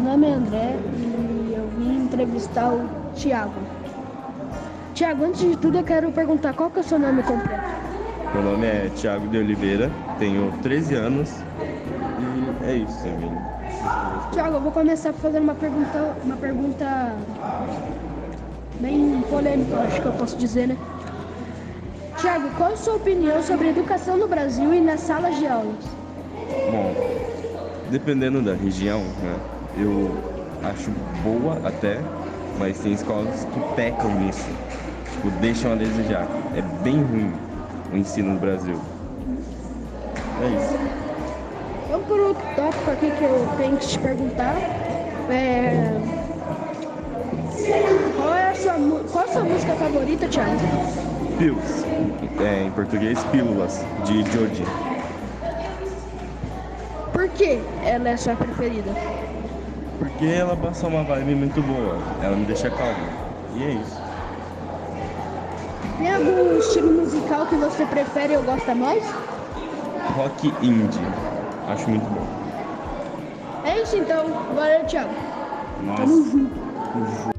nome é André e eu vim entrevistar o Tiago. Tiago, antes de tudo eu quero perguntar qual que é o seu nome completo? Meu nome é Thiago de Oliveira, tenho 13 anos e é isso, Emílio. Tiago, eu vou começar fazendo uma pergunta, uma pergunta bem polêmica, acho que eu posso dizer, né? Tiago, qual a sua opinião sobre a educação no Brasil e nas salas de aulas? Dependendo da região, né, eu acho boa até, mas tem escolas que pecam nisso, tipo, deixam a desejar. É bem ruim o ensino no Brasil. É isso. Vamos por outro tópico aqui que eu tenho que te perguntar. É... Qual é a sua, qual a sua música favorita, Thiago? Pills, é, em português, pílulas, de Georgie. Por que ela é sua preferida? Porque ela passa uma vibe muito boa, ela me deixa calmo. E é isso. Tem algum estilo musical que você prefere ou gosta mais? Rock indie, acho muito bom. É isso então. Valeu, Thiago. Nossa. Tamo junto.